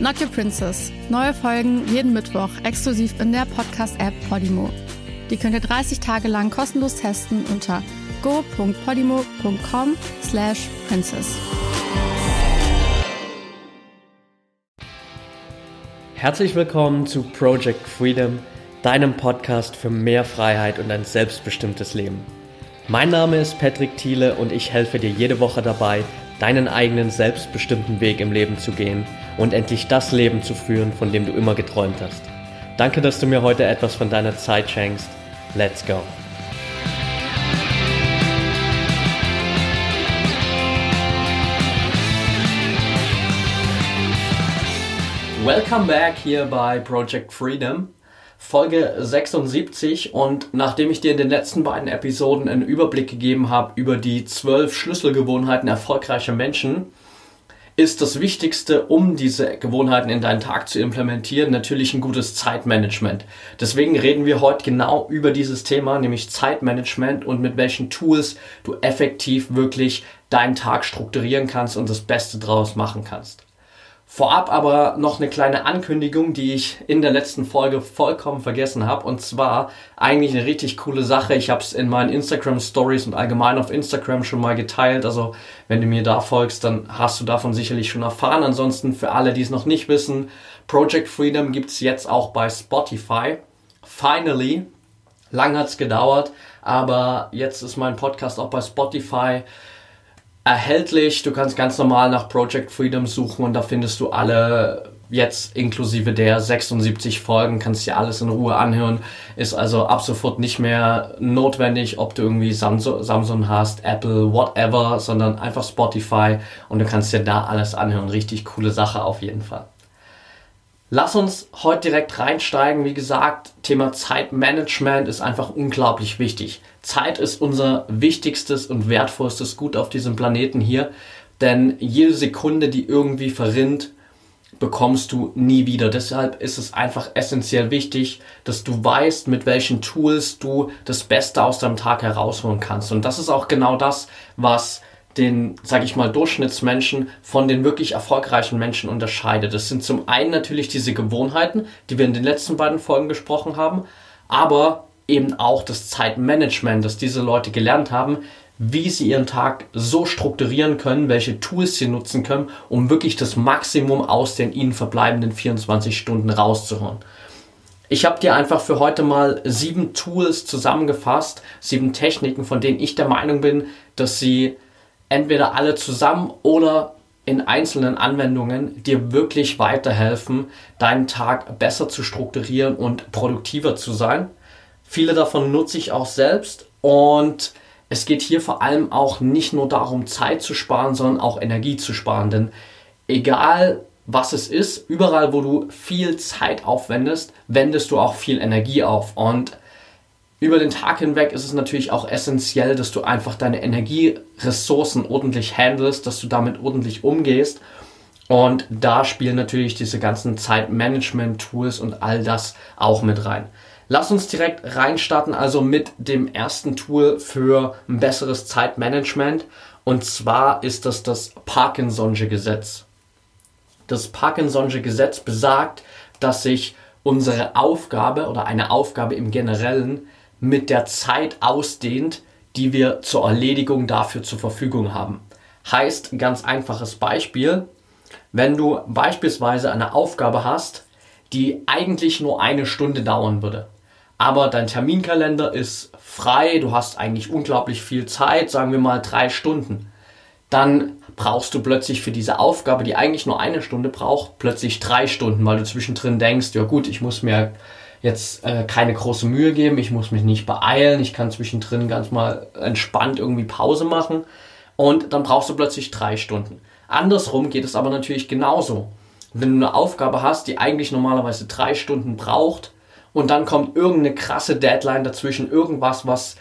Not Your Princess. Neue Folgen jeden Mittwoch exklusiv in der Podcast-App Podimo. Die könnt ihr 30 Tage lang kostenlos testen unter go.podimo.com slash princess. Herzlich willkommen zu Project Freedom, deinem Podcast für mehr Freiheit und ein selbstbestimmtes Leben. Mein Name ist Patrick Thiele und ich helfe dir jede Woche dabei, deinen eigenen selbstbestimmten Weg im Leben zu gehen und endlich das Leben zu führen, von dem du immer geträumt hast. Danke, dass du mir heute etwas von deiner Zeit schenkst. Let's go! Welcome back hier bei Project Freedom, Folge 76. Und nachdem ich dir in den letzten beiden Episoden einen Überblick gegeben habe über die zwölf Schlüsselgewohnheiten erfolgreicher Menschen, ist das Wichtigste, um diese Gewohnheiten in deinen Tag zu implementieren, natürlich ein gutes Zeitmanagement. Deswegen reden wir heute genau über dieses Thema, nämlich Zeitmanagement und mit welchen Tools du effektiv wirklich deinen Tag strukturieren kannst und das Beste draus machen kannst. Vorab aber noch eine kleine Ankündigung, die ich in der letzten Folge vollkommen vergessen habe. Und zwar eigentlich eine richtig coole Sache. Ich habe es in meinen Instagram Stories und allgemein auf Instagram schon mal geteilt. Also wenn du mir da folgst, dann hast du davon sicherlich schon erfahren. Ansonsten für alle, die es noch nicht wissen, Project Freedom gibt's jetzt auch bei Spotify. Finally. Lang hat's gedauert, aber jetzt ist mein Podcast auch bei Spotify erhältlich. Du kannst ganz normal nach Project Freedom suchen und da findest du alle jetzt inklusive der 76 Folgen, kannst dir alles in Ruhe anhören. Ist also ab sofort nicht mehr notwendig, ob du irgendwie Samsung, hast, Apple, whatever, sondern einfach Spotify und du kannst dir da alles anhören. Richtig coole Sache auf jeden Fall. Lass uns heute direkt reinsteigen. Wie gesagt, Thema Zeitmanagement ist einfach unglaublich wichtig. Zeit ist unser wichtigstes und wertvollstes Gut auf diesem Planeten hier, denn jede Sekunde, die irgendwie verrinnt, bekommst du nie wieder. Deshalb ist es einfach essentiell wichtig, dass du weißt, mit welchen Tools du das Beste aus deinem Tag herausholen kannst. Und das ist auch genau das, was den, sage ich mal, Durchschnittsmenschen von den wirklich erfolgreichen Menschen unterscheidet. Das sind zum einen natürlich diese Gewohnheiten, die wir in den letzten beiden Folgen gesprochen haben, aber eben auch das Zeitmanagement, das diese Leute gelernt haben, wie sie ihren Tag so strukturieren können, welche Tools sie nutzen können, um wirklich das Maximum aus den ihnen verbleibenden 24 Stunden rauszuholen. Ich habe dir einfach für heute mal sieben Tools zusammengefasst, sieben Techniken, von denen ich der Meinung bin, dass sie entweder alle zusammen oder in einzelnen Anwendungen dir wirklich weiterhelfen, deinen Tag besser zu strukturieren und produktiver zu sein. Viele davon nutze ich auch selbst und es geht hier vor allem auch nicht nur darum, Zeit zu sparen, sondern auch Energie zu sparen. Denn egal was es ist, überall wo du viel Zeit aufwendest, wendest du auch viel Energie auf. Und über den Tag hinweg ist es natürlich auch essentiell, dass du einfach deine Energieressourcen ordentlich handelst, dass du damit ordentlich umgehst. Und da spielen natürlich diese ganzen Zeitmanagement-Tools und all das auch mit rein. Lass uns direkt reinstarten, also mit dem ersten Tool für ein besseres Zeitmanagement. Und zwar ist das das Parkinson'sche Gesetz. Das Parkinson'sche Gesetz besagt, dass sich unsere Aufgabe oder eine Aufgabe im Generellen mit der Zeit ausdehnt, die wir zur Erledigung dafür zur Verfügung haben. Heißt, ganz einfaches Beispiel, wenn du beispielsweise eine Aufgabe hast, die eigentlich nur eine Stunde dauern würde, aber dein Terminkalender ist frei, du hast eigentlich unglaublich viel Zeit, sagen wir mal drei Stunden, dann brauchst du plötzlich für diese Aufgabe, die eigentlich nur eine Stunde braucht, plötzlich drei Stunden, weil du zwischendrin denkst, ja gut, ich muss mir jetzt äh, keine große Mühe geben, ich muss mich nicht beeilen, ich kann zwischendrin ganz mal entspannt irgendwie Pause machen und dann brauchst du plötzlich drei Stunden. Andersrum geht es aber natürlich genauso. Wenn du eine Aufgabe hast, die eigentlich normalerweise drei Stunden braucht und dann kommt irgendeine krasse Deadline dazwischen, irgendwas, was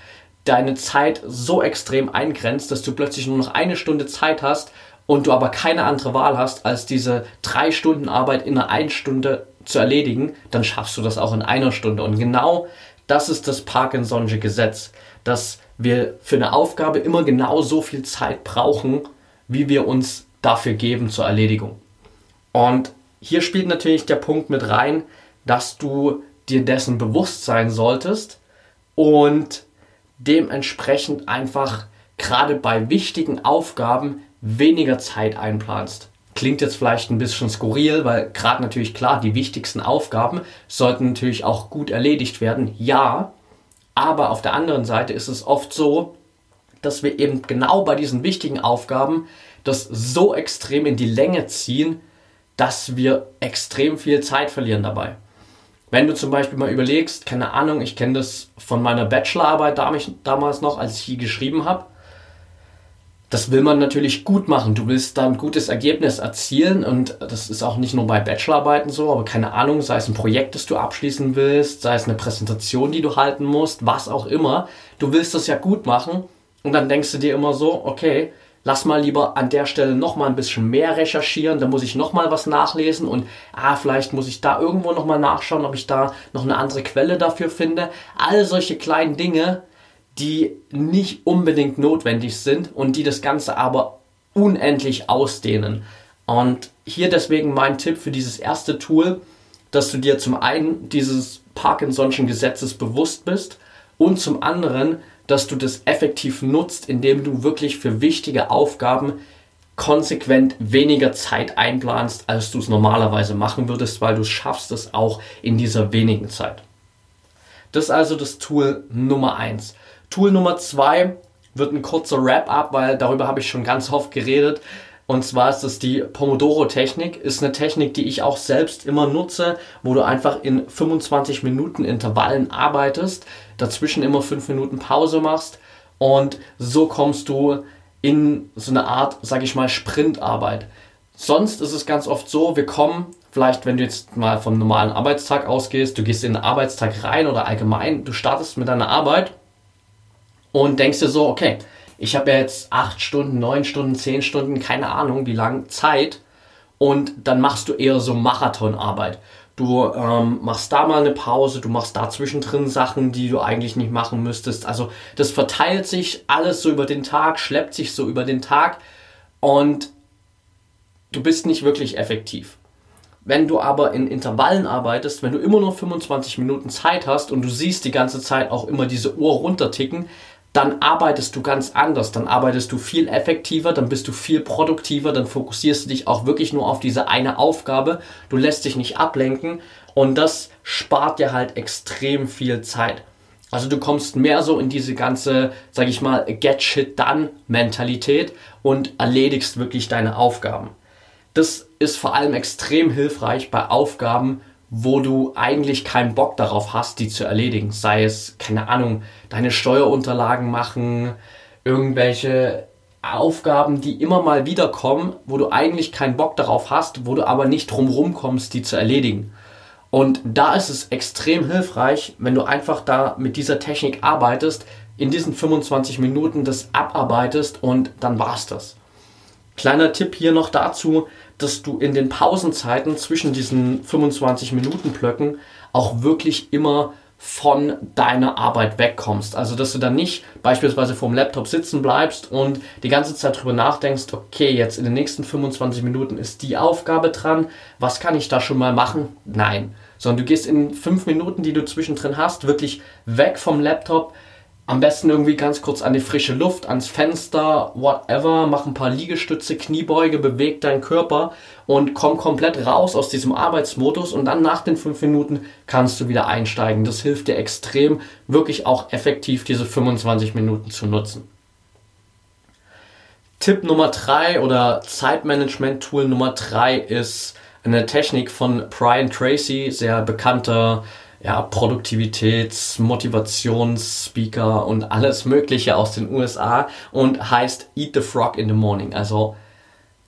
deine Zeit so extrem eingrenzt, dass du plötzlich nur noch eine Stunde Zeit hast und du aber keine andere Wahl hast, als diese drei Stunden Arbeit in einer einen Stunde zu erledigen, dann schaffst du das auch in einer Stunde. Und genau das ist das Parkinson'sche Gesetz, dass wir für eine Aufgabe immer genau so viel Zeit brauchen, wie wir uns dafür geben zur Erledigung. Und hier spielt natürlich der Punkt mit rein, dass du dir dessen bewusst sein solltest und dementsprechend einfach gerade bei wichtigen Aufgaben weniger Zeit einplanst. Klingt jetzt vielleicht ein bisschen skurril, weil gerade natürlich klar, die wichtigsten Aufgaben sollten natürlich auch gut erledigt werden. Ja, aber auf der anderen Seite ist es oft so, dass wir eben genau bei diesen wichtigen Aufgaben das so extrem in die Länge ziehen, dass wir extrem viel Zeit verlieren dabei. Wenn du zum Beispiel mal überlegst, keine Ahnung, ich kenne das von meiner Bachelorarbeit damals noch, als ich die geschrieben habe. Das will man natürlich gut machen. Du willst da ein gutes Ergebnis erzielen und das ist auch nicht nur bei Bachelorarbeiten so, aber keine Ahnung, sei es ein Projekt, das du abschließen willst, sei es eine Präsentation, die du halten musst, was auch immer. Du willst das ja gut machen und dann denkst du dir immer so, okay, lass mal lieber an der Stelle noch mal ein bisschen mehr recherchieren, da muss ich noch mal was nachlesen und ah, vielleicht muss ich da irgendwo noch mal nachschauen, ob ich da noch eine andere Quelle dafür finde. All solche kleinen Dinge, die nicht unbedingt notwendig sind und die das Ganze aber unendlich ausdehnen. Und hier deswegen mein Tipp für dieses erste Tool, dass du dir zum einen dieses Parkinson'schen Gesetzes bewusst bist und zum anderen, dass du das effektiv nutzt, indem du wirklich für wichtige Aufgaben konsequent weniger Zeit einplanst, als du es normalerweise machen würdest, weil du schaffst es auch in dieser wenigen Zeit. Das ist also das Tool Nummer 1. Tool Nummer 2 wird ein kurzer Wrap-up, weil darüber habe ich schon ganz oft geredet. Und zwar ist es die Pomodoro-Technik. Ist eine Technik, die ich auch selbst immer nutze, wo du einfach in 25 Minuten Intervallen arbeitest, dazwischen immer 5 Minuten Pause machst und so kommst du in so eine Art, sag ich mal, Sprintarbeit. Sonst ist es ganz oft so, wir kommen, vielleicht wenn du jetzt mal vom normalen Arbeitstag ausgehst, du gehst in den Arbeitstag rein oder allgemein, du startest mit deiner Arbeit und denkst dir so, okay, ich habe jetzt acht Stunden, neun Stunden, zehn Stunden, keine Ahnung, wie lange Zeit. Und dann machst du eher so Marathonarbeit. Du ähm, machst da mal eine Pause, du machst da zwischendrin Sachen, die du eigentlich nicht machen müsstest. Also das verteilt sich alles so über den Tag, schleppt sich so über den Tag und du bist nicht wirklich effektiv. Wenn du aber in Intervallen arbeitest, wenn du immer nur 25 Minuten Zeit hast und du siehst die ganze Zeit auch immer diese Uhr runterticken, dann arbeitest du ganz anders, dann arbeitest du viel effektiver, dann bist du viel produktiver, dann fokussierst du dich auch wirklich nur auf diese eine Aufgabe, du lässt dich nicht ablenken und das spart dir halt extrem viel Zeit. Also du kommst mehr so in diese ganze, sag ich mal, get shit done Mentalität und erledigst wirklich deine Aufgaben. Das ist vor allem extrem hilfreich bei Aufgaben, wo du eigentlich keinen Bock darauf hast, die zu erledigen. Sei es, keine Ahnung, deine Steuerunterlagen machen, irgendwelche Aufgaben, die immer mal wieder kommen, wo du eigentlich keinen Bock darauf hast, wo du aber nicht drumherum kommst, die zu erledigen. Und da ist es extrem hilfreich, wenn du einfach da mit dieser Technik arbeitest, in diesen 25 Minuten das abarbeitest und dann war's das. Kleiner Tipp hier noch dazu, dass du in den Pausenzeiten zwischen diesen 25 Minuten Blöcken auch wirklich immer von deiner Arbeit wegkommst. Also, dass du dann nicht beispielsweise vorm Laptop sitzen bleibst und die ganze Zeit drüber nachdenkst, okay, jetzt in den nächsten 25 Minuten ist die Aufgabe dran, was kann ich da schon mal machen? Nein. Sondern du gehst in fünf Minuten, die du zwischendrin hast, wirklich weg vom Laptop, am besten irgendwie ganz kurz an die frische Luft, ans Fenster, whatever, mach ein paar Liegestütze, Kniebeuge, beweg deinen Körper und komm komplett raus aus diesem Arbeitsmodus und dann nach den fünf Minuten kannst du wieder einsteigen. Das hilft dir extrem, wirklich auch effektiv diese 25 Minuten zu nutzen. Tipp Nummer drei oder Zeitmanagement-Tool Nummer drei ist eine Technik von Brian Tracy, sehr bekannter ja, Produktivitäts-, Motivations-Speaker und alles Mögliche aus den USA und heißt Eat the Frog in the Morning. Also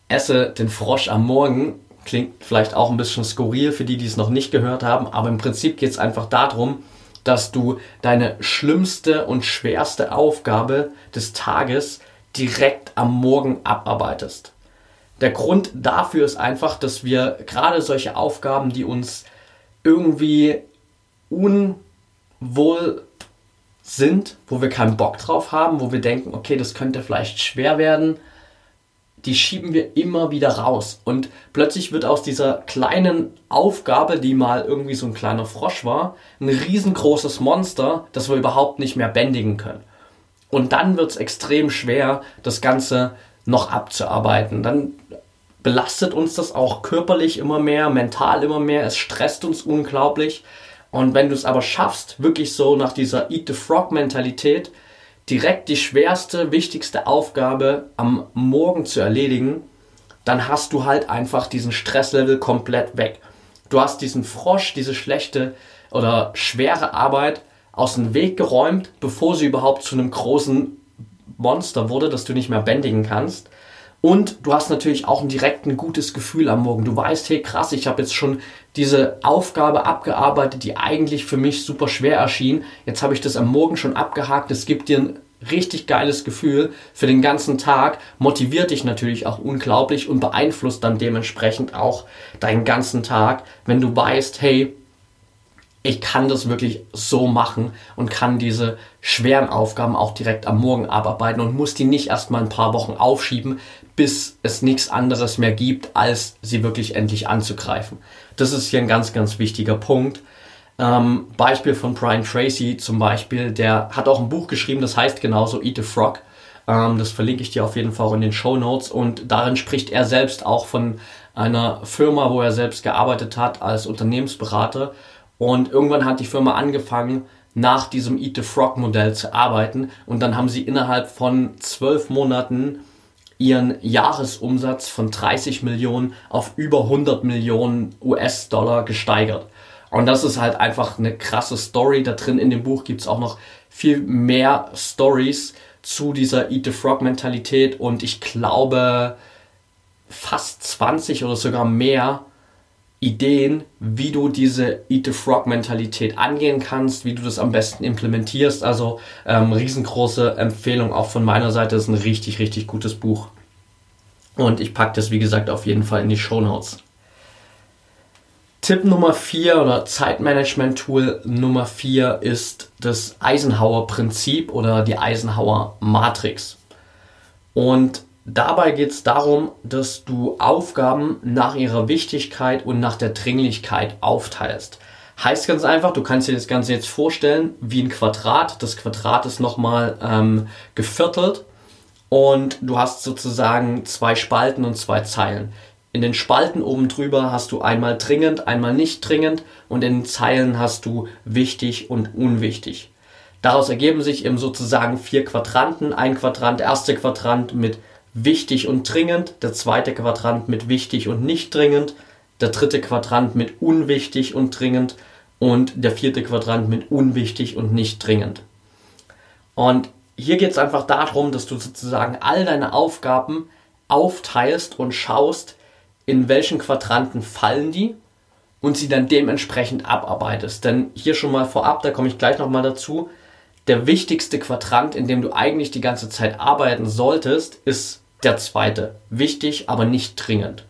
esse den Frosch am Morgen. Klingt vielleicht auch ein bisschen skurril für die, die es noch nicht gehört haben, aber im Prinzip geht es einfach darum, dass du deine schlimmste und schwerste Aufgabe des Tages direkt am Morgen abarbeitest. Der Grund dafür ist einfach, dass wir gerade solche Aufgaben, die uns irgendwie unwohl sind, wo wir keinen Bock drauf haben, wo wir denken, okay, das könnte vielleicht schwer werden, die schieben wir immer wieder raus. Und plötzlich wird aus dieser kleinen Aufgabe, die mal irgendwie so ein kleiner Frosch war, ein riesengroßes Monster, das wir überhaupt nicht mehr bändigen können. Und dann wird es extrem schwer, das Ganze noch abzuarbeiten. Dann belastet uns das auch körperlich immer mehr, mental immer mehr, es stresst uns unglaublich. Und wenn du es aber schaffst, wirklich so nach dieser Eat the Frog Mentalität, direkt die schwerste, wichtigste Aufgabe am Morgen zu erledigen, dann hast du halt einfach diesen Stresslevel komplett weg. Du hast diesen Frosch, diese schlechte oder schwere Arbeit aus dem Weg geräumt, bevor sie überhaupt zu einem großen Monster wurde, das du nicht mehr bändigen kannst. Und du hast natürlich auch ein direkt ein gutes Gefühl am Morgen. Du weißt, hey krass, ich habe jetzt schon diese Aufgabe abgearbeitet, die eigentlich für mich super schwer erschien. Jetzt habe ich das am Morgen schon abgehakt. Es gibt dir ein richtig geiles Gefühl für den ganzen Tag, motiviert dich natürlich auch unglaublich und beeinflusst dann dementsprechend auch deinen ganzen Tag, wenn du weißt, hey, ich kann das wirklich so machen und kann diese schweren Aufgaben auch direkt am Morgen abarbeiten und muss die nicht erst mal ein paar Wochen aufschieben, bis es nichts anderes mehr gibt, als sie wirklich endlich anzugreifen. Das ist hier ein ganz, ganz wichtiger Punkt. Ähm, Beispiel von Brian Tracy zum Beispiel, der hat auch ein Buch geschrieben, das heißt genauso Eat a Frog. Ähm, das verlinke ich dir auf jeden Fall auch in den Show Notes und darin spricht er selbst auch von einer Firma, wo er selbst gearbeitet hat als Unternehmensberater und irgendwann hat die Firma angefangen, nach diesem Eat the Frog Modell zu arbeiten. Und dann haben sie innerhalb von zwölf Monaten ihren Jahresumsatz von 30 Millionen auf über 100 Millionen US-Dollar gesteigert. Und das ist halt einfach eine krasse Story. Da drin in dem Buch gibt es auch noch viel mehr Stories zu dieser Eat the Frog Mentalität und ich glaube fast 20 oder sogar mehr Ideen, wie du diese Eat the Frog Mentalität angehen kannst, wie du das am besten implementierst. Also ähm, riesengroße Empfehlung auch von meiner Seite. Das ist ein richtig, richtig gutes Buch. Und ich packe das, wie gesagt, auf jeden Fall in die Show Notes. Tipp Nummer 4 oder Zeitmanagement-Tool Nummer 4 ist das Eisenhower-Prinzip oder die Eisenhower-Matrix. Und Dabei geht es darum, dass du Aufgaben nach ihrer Wichtigkeit und nach der Dringlichkeit aufteilst. Heißt ganz einfach, du kannst dir das Ganze jetzt vorstellen wie ein Quadrat. Das Quadrat ist nochmal ähm, geviertelt und du hast sozusagen zwei Spalten und zwei Zeilen. In den Spalten oben drüber hast du einmal dringend, einmal nicht dringend und in den Zeilen hast du wichtig und unwichtig. Daraus ergeben sich eben sozusagen vier Quadranten. Ein Quadrant, erste Quadrant mit wichtig und dringend, der zweite Quadrant mit wichtig und nicht dringend, der dritte Quadrant mit unwichtig und dringend und der vierte Quadrant mit unwichtig und nicht dringend. Und hier geht es einfach darum, dass du sozusagen all deine Aufgaben aufteilst und schaust, in welchen Quadranten fallen die und sie dann dementsprechend abarbeitest. Denn hier schon mal vorab, da komme ich gleich nochmal dazu, der wichtigste Quadrant, in dem du eigentlich die ganze Zeit arbeiten solltest, ist der zweite. Wichtig, aber nicht dringend.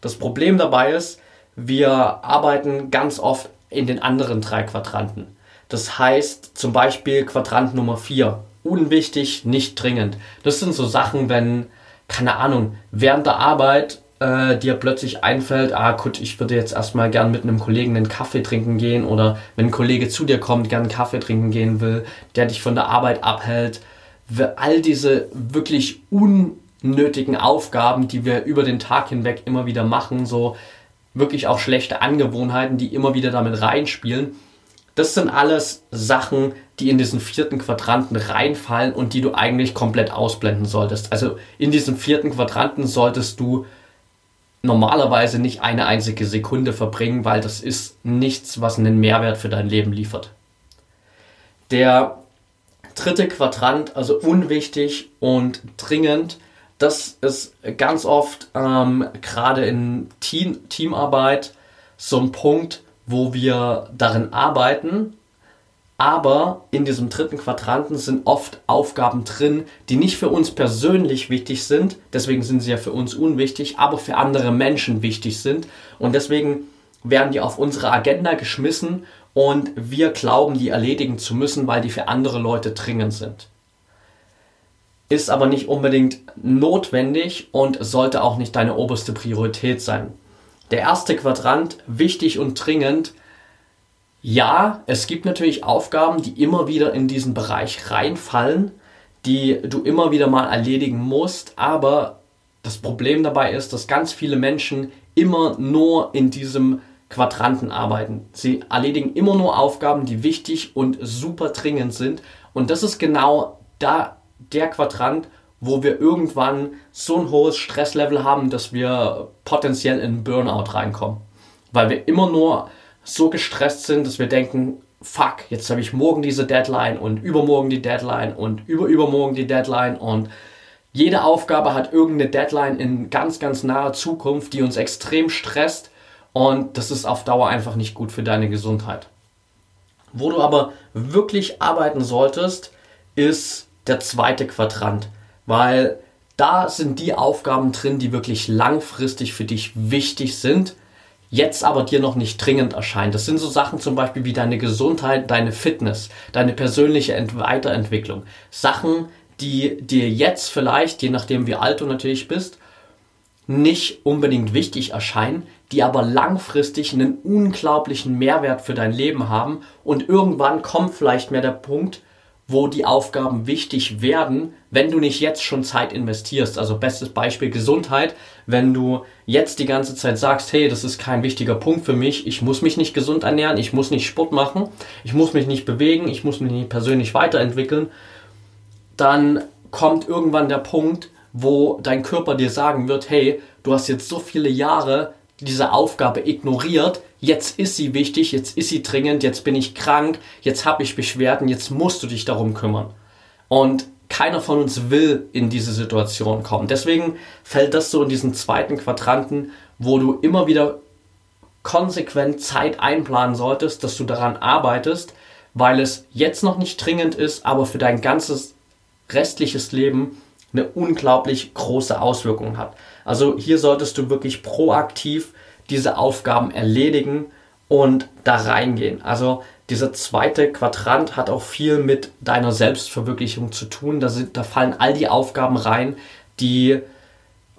Das Problem dabei ist, wir arbeiten ganz oft in den anderen drei Quadranten. Das heißt zum Beispiel Quadrant Nummer 4. Unwichtig, nicht dringend. Das sind so Sachen, wenn, keine Ahnung, während der Arbeit äh, dir plötzlich einfällt, ah gut, ich würde jetzt erstmal gern mit einem Kollegen einen Kaffee trinken gehen oder wenn ein Kollege zu dir kommt, gern einen Kaffee trinken gehen will, der dich von der Arbeit abhält. All diese wirklich un unnötigen Aufgaben, die wir über den Tag hinweg immer wieder machen, so wirklich auch schlechte Angewohnheiten, die immer wieder damit reinspielen. Das sind alles Sachen, die in diesen vierten Quadranten reinfallen und die du eigentlich komplett ausblenden solltest. Also in diesem vierten Quadranten solltest du normalerweise nicht eine einzige Sekunde verbringen, weil das ist nichts, was einen Mehrwert für dein Leben liefert. Der dritte Quadrant, also unwichtig und dringend, das ist ganz oft ähm, gerade in Team, Teamarbeit so ein Punkt, wo wir darin arbeiten, aber in diesem dritten Quadranten sind oft Aufgaben drin, die nicht für uns persönlich wichtig sind, deswegen sind sie ja für uns unwichtig, aber für andere Menschen wichtig sind. Und deswegen werden die auf unsere Agenda geschmissen und wir glauben, die erledigen zu müssen, weil die für andere Leute dringend sind. Ist aber nicht unbedingt notwendig und sollte auch nicht deine oberste Priorität sein. Der erste Quadrant, wichtig und dringend, ja, es gibt natürlich Aufgaben, die immer wieder in diesen Bereich reinfallen, die du immer wieder mal erledigen musst, aber das Problem dabei ist, dass ganz viele Menschen immer nur in diesem Quadranten arbeiten. Sie erledigen immer nur Aufgaben, die wichtig und super dringend sind und das ist genau da der Quadrant, wo wir irgendwann so ein hohes Stresslevel haben, dass wir potenziell in Burnout reinkommen, weil wir immer nur so gestresst sind, dass wir denken, fuck, jetzt habe ich morgen diese Deadline und übermorgen die Deadline und überübermorgen die Deadline. Und jede Aufgabe hat irgendeine Deadline in ganz, ganz naher Zukunft, die uns extrem stresst. Und das ist auf Dauer einfach nicht gut für deine Gesundheit. Wo du aber wirklich arbeiten solltest, ist der zweite Quadrant, weil da sind die Aufgaben drin, die wirklich langfristig für dich wichtig sind jetzt aber dir noch nicht dringend erscheint. Das sind so Sachen zum Beispiel wie deine Gesundheit, deine Fitness, deine persönliche Ent Weiterentwicklung. Sachen, die dir jetzt vielleicht, je nachdem wie alt du natürlich bist, nicht unbedingt wichtig erscheinen, die aber langfristig einen unglaublichen Mehrwert für dein Leben haben und irgendwann kommt vielleicht mehr der Punkt, wo die Aufgaben wichtig werden, wenn du nicht jetzt schon Zeit investierst. Also bestes Beispiel Gesundheit. Wenn du jetzt die ganze Zeit sagst, hey, das ist kein wichtiger Punkt für mich, ich muss mich nicht gesund ernähren, ich muss nicht Sport machen, ich muss mich nicht bewegen, ich muss mich nicht persönlich weiterentwickeln, dann kommt irgendwann der Punkt, wo dein Körper dir sagen wird, hey, du hast jetzt so viele Jahre diese Aufgabe ignoriert, jetzt ist sie wichtig, jetzt ist sie dringend, jetzt bin ich krank, jetzt habe ich Beschwerden, jetzt musst du dich darum kümmern. Und keiner von uns will in diese Situation kommen. Deswegen fällt das so in diesen zweiten Quadranten, wo du immer wieder konsequent Zeit einplanen solltest, dass du daran arbeitest, weil es jetzt noch nicht dringend ist, aber für dein ganzes restliches Leben eine unglaublich große Auswirkung hat. Also hier solltest du wirklich proaktiv diese Aufgaben erledigen und da reingehen. Also dieser zweite Quadrant hat auch viel mit deiner Selbstverwirklichung zu tun. Da, sind, da fallen all die Aufgaben rein, die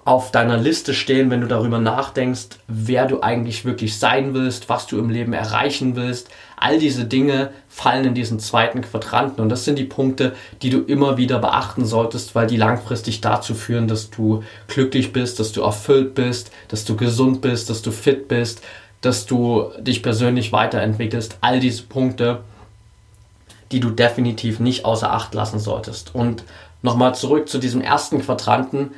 auf deiner Liste stehen, wenn du darüber nachdenkst, wer du eigentlich wirklich sein willst, was du im Leben erreichen willst. All diese Dinge fallen in diesen zweiten Quadranten und das sind die Punkte, die du immer wieder beachten solltest, weil die langfristig dazu führen, dass du glücklich bist, dass du erfüllt bist, dass du gesund bist, dass du fit bist, dass du dich persönlich weiterentwickelst. All diese Punkte, die du definitiv nicht außer Acht lassen solltest. Und nochmal zurück zu diesem ersten Quadranten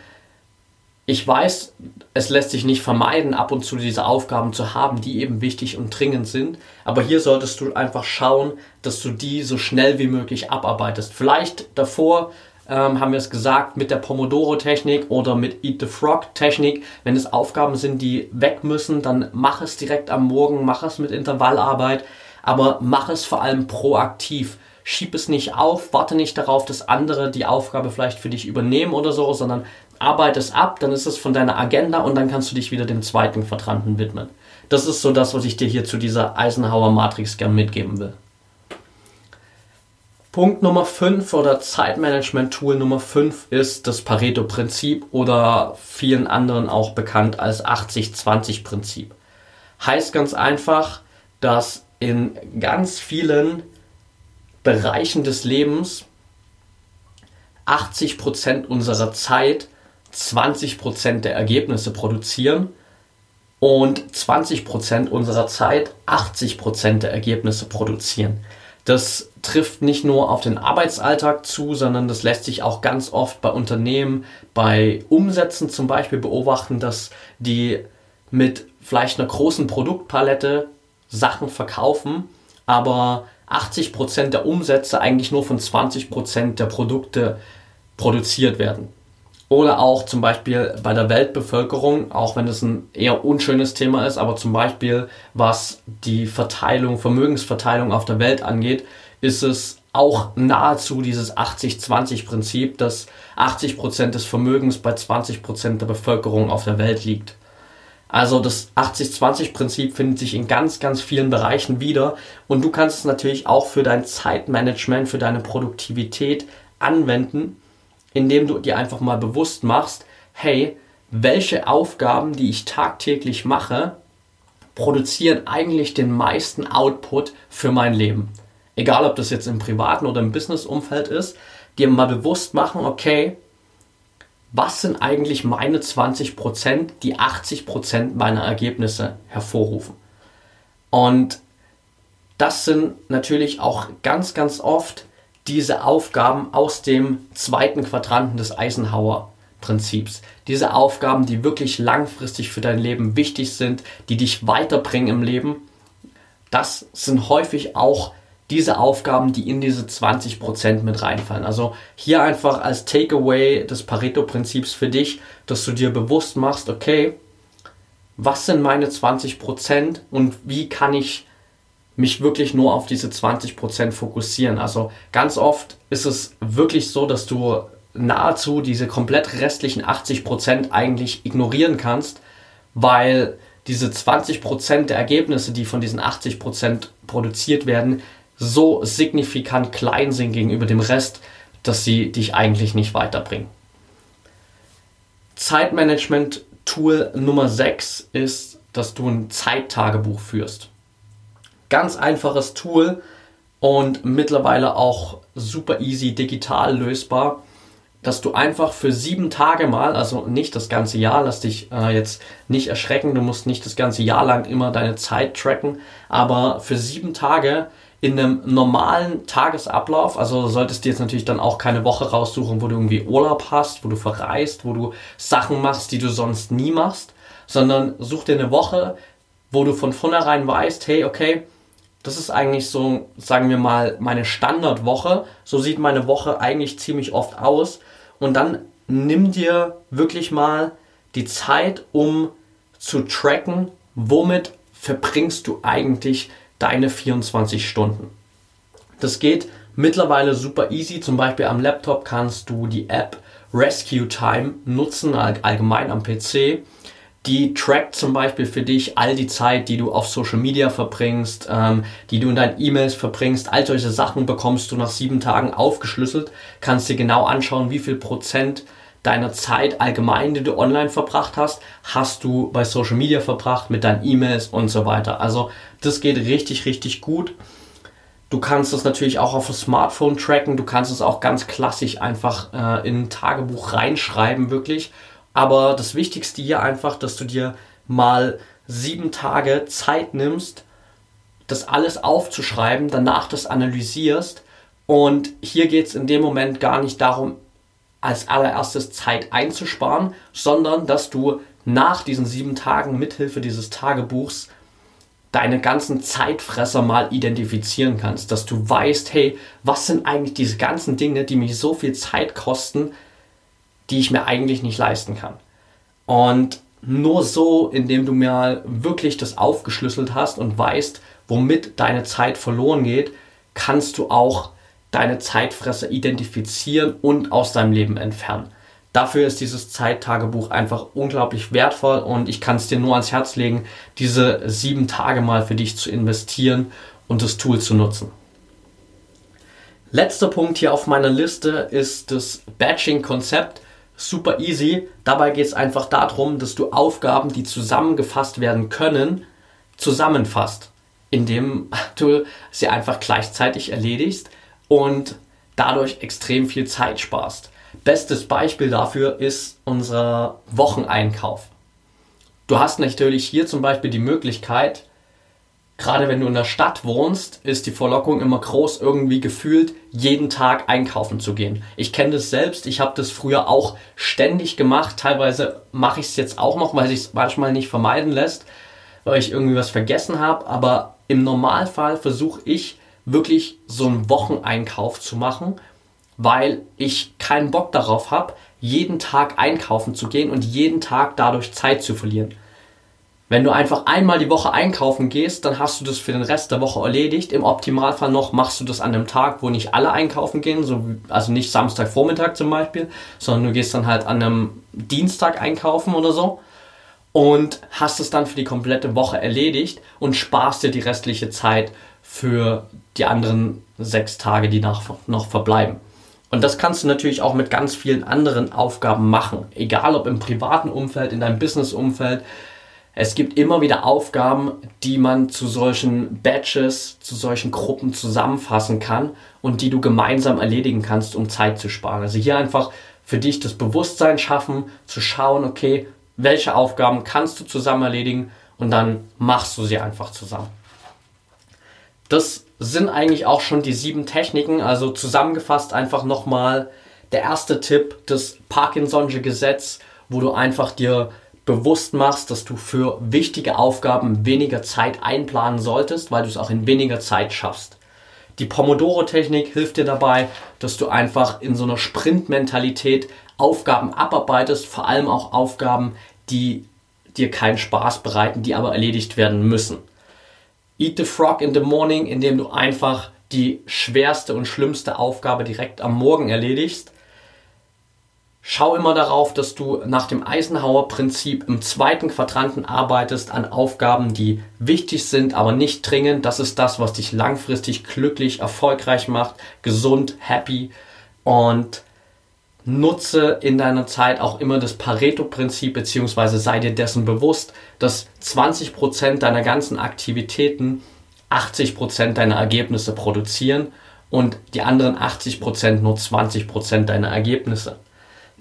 ich weiß, es lässt sich nicht vermeiden, ab und zu diese Aufgaben zu haben, die eben wichtig und dringend sind. Aber hier solltest du einfach schauen, dass du die so schnell wie möglich abarbeitest. Vielleicht davor ähm, haben wir es gesagt, mit der Pomodoro-Technik oder mit Eat the Frog-Technik. Wenn es Aufgaben sind, die weg müssen, dann mach es direkt am Morgen, mach es mit Intervallarbeit, aber mach es vor allem proaktiv schieb es nicht auf, warte nicht darauf, dass andere die Aufgabe vielleicht für dich übernehmen oder so, sondern arbeite es ab, dann ist es von deiner Agenda und dann kannst du dich wieder dem zweiten Quadranten widmen. Das ist so das, was ich dir hier zu dieser Eisenhower Matrix gern mitgeben will. Punkt Nummer 5 oder Zeitmanagement-Tool Nummer 5 ist das Pareto-Prinzip oder vielen anderen auch bekannt als 80-20-Prinzip. Heißt ganz einfach, dass in ganz vielen Bereichen des Lebens 80% unserer Zeit 20% der Ergebnisse produzieren und 20% unserer Zeit 80% der Ergebnisse produzieren. Das trifft nicht nur auf den Arbeitsalltag zu, sondern das lässt sich auch ganz oft bei Unternehmen, bei Umsätzen zum Beispiel beobachten, dass die mit vielleicht einer großen Produktpalette Sachen verkaufen, aber 80% der Umsätze eigentlich nur von 20% der Produkte produziert werden. Oder auch zum Beispiel bei der Weltbevölkerung, auch wenn es ein eher unschönes Thema ist, aber zum Beispiel was die Verteilung, Vermögensverteilung auf der Welt angeht, ist es auch nahezu dieses 80-20-Prinzip, dass 80% des Vermögens bei 20% der Bevölkerung auf der Welt liegt. Also das 80-20-Prinzip findet sich in ganz, ganz vielen Bereichen wieder und du kannst es natürlich auch für dein Zeitmanagement, für deine Produktivität anwenden, indem du dir einfach mal bewusst machst, hey, welche Aufgaben, die ich tagtäglich mache, produzieren eigentlich den meisten Output für mein Leben. Egal, ob das jetzt im privaten oder im Business-Umfeld ist, dir mal bewusst machen, okay, was sind eigentlich meine 20%, die 80% meiner Ergebnisse hervorrufen. Und das sind natürlich auch ganz, ganz oft diese Aufgaben aus dem zweiten Quadranten des Eisenhower-Prinzips. Diese Aufgaben, die wirklich langfristig für dein Leben wichtig sind, die dich weiterbringen im Leben, das sind häufig auch diese Aufgaben, die in diese 20% mit reinfallen. Also hier einfach als Takeaway des Pareto-Prinzips für dich, dass du dir bewusst machst, okay, was sind meine 20% und wie kann ich mich wirklich nur auf diese 20% fokussieren. Also ganz oft ist es wirklich so, dass du nahezu diese komplett restlichen 80% eigentlich ignorieren kannst, weil diese 20% der Ergebnisse, die von diesen 80% produziert werden, so signifikant klein sind gegenüber dem Rest, dass sie dich eigentlich nicht weiterbringen. Zeitmanagement-Tool Nummer 6 ist, dass du ein Zeittagebuch führst. Ganz einfaches Tool und mittlerweile auch super easy digital lösbar, dass du einfach für sieben Tage mal, also nicht das ganze Jahr, lass dich äh, jetzt nicht erschrecken, du musst nicht das ganze Jahr lang immer deine Zeit tracken, aber für sieben Tage in einem normalen Tagesablauf, also solltest du jetzt natürlich dann auch keine Woche raussuchen, wo du irgendwie Urlaub hast, wo du verreist, wo du Sachen machst, die du sonst nie machst, sondern such dir eine Woche, wo du von vornherein weißt, hey, okay, das ist eigentlich so, sagen wir mal, meine Standardwoche. So sieht meine Woche eigentlich ziemlich oft aus. Und dann nimm dir wirklich mal die Zeit, um zu tracken, womit verbringst du eigentlich deine 24 Stunden. Das geht mittlerweile super easy. Zum Beispiel am Laptop kannst du die App Rescue Time nutzen, allgemein am PC. Die trackt zum Beispiel für dich all die Zeit, die du auf Social Media verbringst, ähm, die du in deinen E-Mails verbringst. All solche Sachen bekommst du nach sieben Tagen aufgeschlüsselt. Kannst dir genau anschauen, wie viel Prozent deiner Zeit allgemein, die du online verbracht hast, hast du bei Social Media verbracht mit deinen E-Mails und so weiter. Also das geht richtig, richtig gut. Du kannst es natürlich auch auf dem Smartphone tracken. Du kannst es auch ganz klassisch einfach äh, in ein Tagebuch reinschreiben, wirklich. Aber das Wichtigste hier einfach, dass du dir mal sieben Tage Zeit nimmst, das alles aufzuschreiben, danach das analysierst. Und hier geht es in dem Moment gar nicht darum, als allererstes Zeit einzusparen, sondern dass du nach diesen sieben Tagen mithilfe dieses Tagebuchs deine ganzen Zeitfresser mal identifizieren kannst, dass du weißt, hey, was sind eigentlich diese ganzen Dinge, die mich so viel Zeit kosten, die ich mir eigentlich nicht leisten kann. Und nur so, indem du mir wirklich das aufgeschlüsselt hast und weißt, womit deine Zeit verloren geht, kannst du auch deine Zeitfresser identifizieren und aus deinem Leben entfernen. Dafür ist dieses Zeittagebuch einfach unglaublich wertvoll und ich kann es dir nur ans Herz legen, diese sieben Tage mal für dich zu investieren und das Tool zu nutzen. Letzter Punkt hier auf meiner Liste ist das Batching-Konzept. Super easy. Dabei geht es einfach darum, dass du Aufgaben, die zusammengefasst werden können, zusammenfasst, indem du sie einfach gleichzeitig erledigst und dadurch extrem viel Zeit sparst. Bestes Beispiel dafür ist unser Wocheneinkauf. Du hast natürlich hier zum Beispiel die Möglichkeit, gerade wenn du in der Stadt wohnst, ist die Verlockung immer groß, irgendwie gefühlt jeden Tag einkaufen zu gehen. Ich kenne das selbst, ich habe das früher auch ständig gemacht. Teilweise mache ich es jetzt auch noch, weil sich es manchmal nicht vermeiden lässt, weil ich irgendwie was vergessen habe. Aber im Normalfall versuche ich wirklich so einen Wocheneinkauf zu machen weil ich keinen Bock darauf habe, jeden Tag einkaufen zu gehen und jeden Tag dadurch Zeit zu verlieren. Wenn du einfach einmal die Woche einkaufen gehst, dann hast du das für den Rest der Woche erledigt. Im Optimalfall noch machst du das an einem Tag, wo nicht alle einkaufen gehen, so, also nicht Samstagvormittag zum Beispiel, sondern du gehst dann halt an einem Dienstag einkaufen oder so und hast es dann für die komplette Woche erledigt und sparst dir die restliche Zeit für die anderen sechs Tage, die nach, noch verbleiben. Und das kannst du natürlich auch mit ganz vielen anderen Aufgaben machen, egal ob im privaten Umfeld, in deinem Business-Umfeld es gibt immer wieder Aufgaben, die man zu solchen Batches, zu solchen Gruppen zusammenfassen kann und die du gemeinsam erledigen kannst, um Zeit zu sparen. Also hier einfach für dich das Bewusstsein schaffen, zu schauen, okay, welche Aufgaben kannst du zusammen erledigen und dann machst du sie einfach zusammen. Das sind eigentlich auch schon die sieben Techniken, also zusammengefasst einfach nochmal der erste Tipp, das Parkinson'sche Gesetz, wo du einfach dir bewusst machst, dass du für wichtige Aufgaben weniger Zeit einplanen solltest, weil du es auch in weniger Zeit schaffst. Die Pomodoro-Technik hilft dir dabei, dass du einfach in so einer Sprint-Mentalität Aufgaben abarbeitest, vor allem auch Aufgaben, die dir keinen Spaß bereiten, die aber erledigt werden müssen. Eat the Frog in the Morning, indem du einfach die schwerste und schlimmste Aufgabe direkt am Morgen erledigst Schau immer darauf, dass du nach dem Eisenhower-Prinzip im zweiten Quadranten arbeitest an Aufgaben, die wichtig sind, aber nicht dringend. Das ist das, was dich langfristig glücklich, erfolgreich macht, gesund, happy und nutze in deiner Zeit auch immer das Pareto-Prinzip, beziehungsweise sei dir dessen bewusst, dass 20% deiner ganzen Aktivitäten 80% deiner Ergebnisse produzieren und die anderen 80% nur 20% deiner Ergebnisse.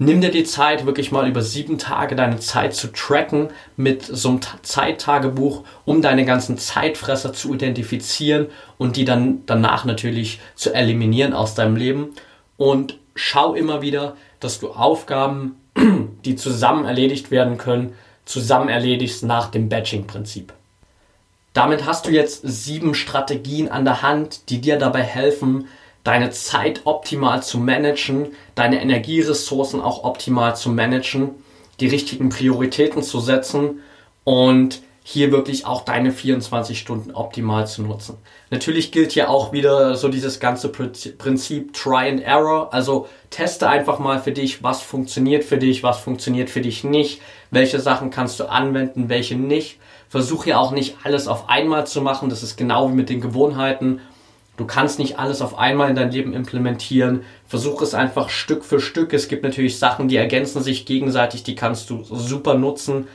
Nimm dir die Zeit, wirklich mal über sieben Tage deine Zeit zu tracken mit so einem Zeittagebuch, um deine ganzen Zeitfresser zu identifizieren und die dann danach natürlich zu eliminieren aus deinem Leben. Und schau immer wieder, dass du Aufgaben, die zusammen erledigt werden können, zusammen erledigst nach dem Batching-Prinzip. Damit hast du jetzt sieben Strategien an der Hand, die dir dabei helfen, deine Zeit optimal zu managen, deine Energieressourcen auch optimal zu managen, die richtigen Prioritäten zu setzen und hier wirklich auch deine 24 Stunden optimal zu nutzen. Natürlich gilt hier auch wieder so dieses ganze Prinzip Try and Error. Also teste einfach mal für dich, was funktioniert für dich, was funktioniert für dich nicht, welche Sachen kannst du anwenden, welche nicht. Versuche hier auch nicht alles auf einmal zu machen. Das ist genau wie mit den Gewohnheiten. Du kannst nicht alles auf einmal in dein Leben implementieren. Versuch es einfach Stück für Stück. Es gibt natürlich Sachen, die ergänzen sich gegenseitig, die kannst du super nutzen.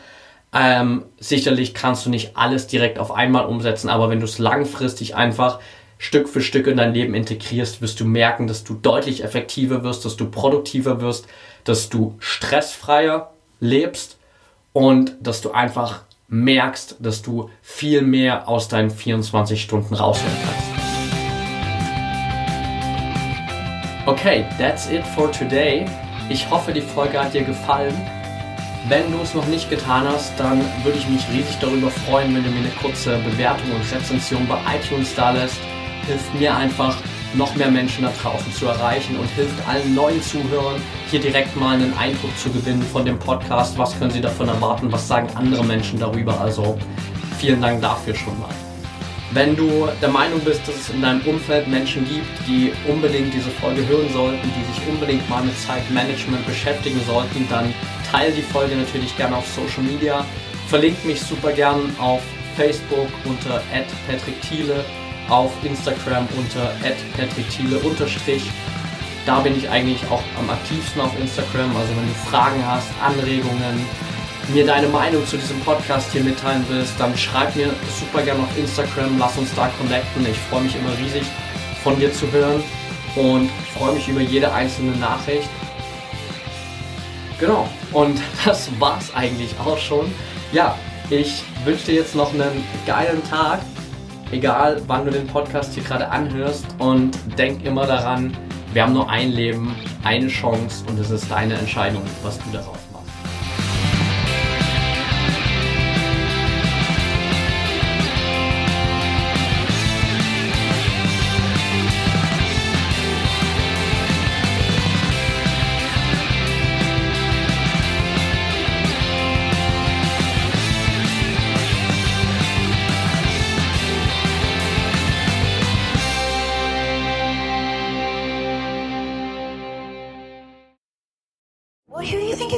Ähm, sicherlich kannst du nicht alles direkt auf einmal umsetzen, aber wenn du es langfristig einfach Stück für Stück in dein Leben integrierst, wirst du merken, dass du deutlich effektiver wirst, dass du produktiver wirst, dass du stressfreier lebst und dass du einfach merkst, dass du viel mehr aus deinen 24 Stunden rausholen kannst. Okay, that's it for today. Ich hoffe, die Folge hat dir gefallen. Wenn du es noch nicht getan hast, dann würde ich mich riesig darüber freuen, wenn du mir eine kurze Bewertung und Rezension bei iTunes da lässt. Hilft mir einfach, noch mehr Menschen da draußen zu erreichen und hilft allen neuen Zuhörern, hier direkt mal einen Eindruck zu gewinnen von dem Podcast. Was können sie davon erwarten? Was sagen andere Menschen darüber? Also vielen Dank dafür schon mal. Wenn du der Meinung bist, dass es in deinem Umfeld Menschen gibt, die unbedingt diese Folge hören sollten, die sich unbedingt mal mit Zeitmanagement beschäftigen sollten, dann teile die Folge natürlich gerne auf Social Media. Verlinkt mich super gern auf Facebook unter @patrickthiele, auf Instagram unter @patrickthiele Da bin ich eigentlich auch am aktivsten auf Instagram. Also wenn du Fragen hast, Anregungen, mir deine Meinung zu diesem Podcast hier mitteilen willst, dann schreib mir super gerne auf Instagram, lass uns da connecten. Ich freue mich immer riesig von dir zu hören und freue mich über jede einzelne Nachricht. Genau, und das war's eigentlich auch schon. Ja, ich wünsche dir jetzt noch einen geilen Tag, egal wann du den Podcast hier gerade anhörst und denk immer daran, wir haben nur ein Leben, eine Chance und es ist deine Entscheidung, was du daraus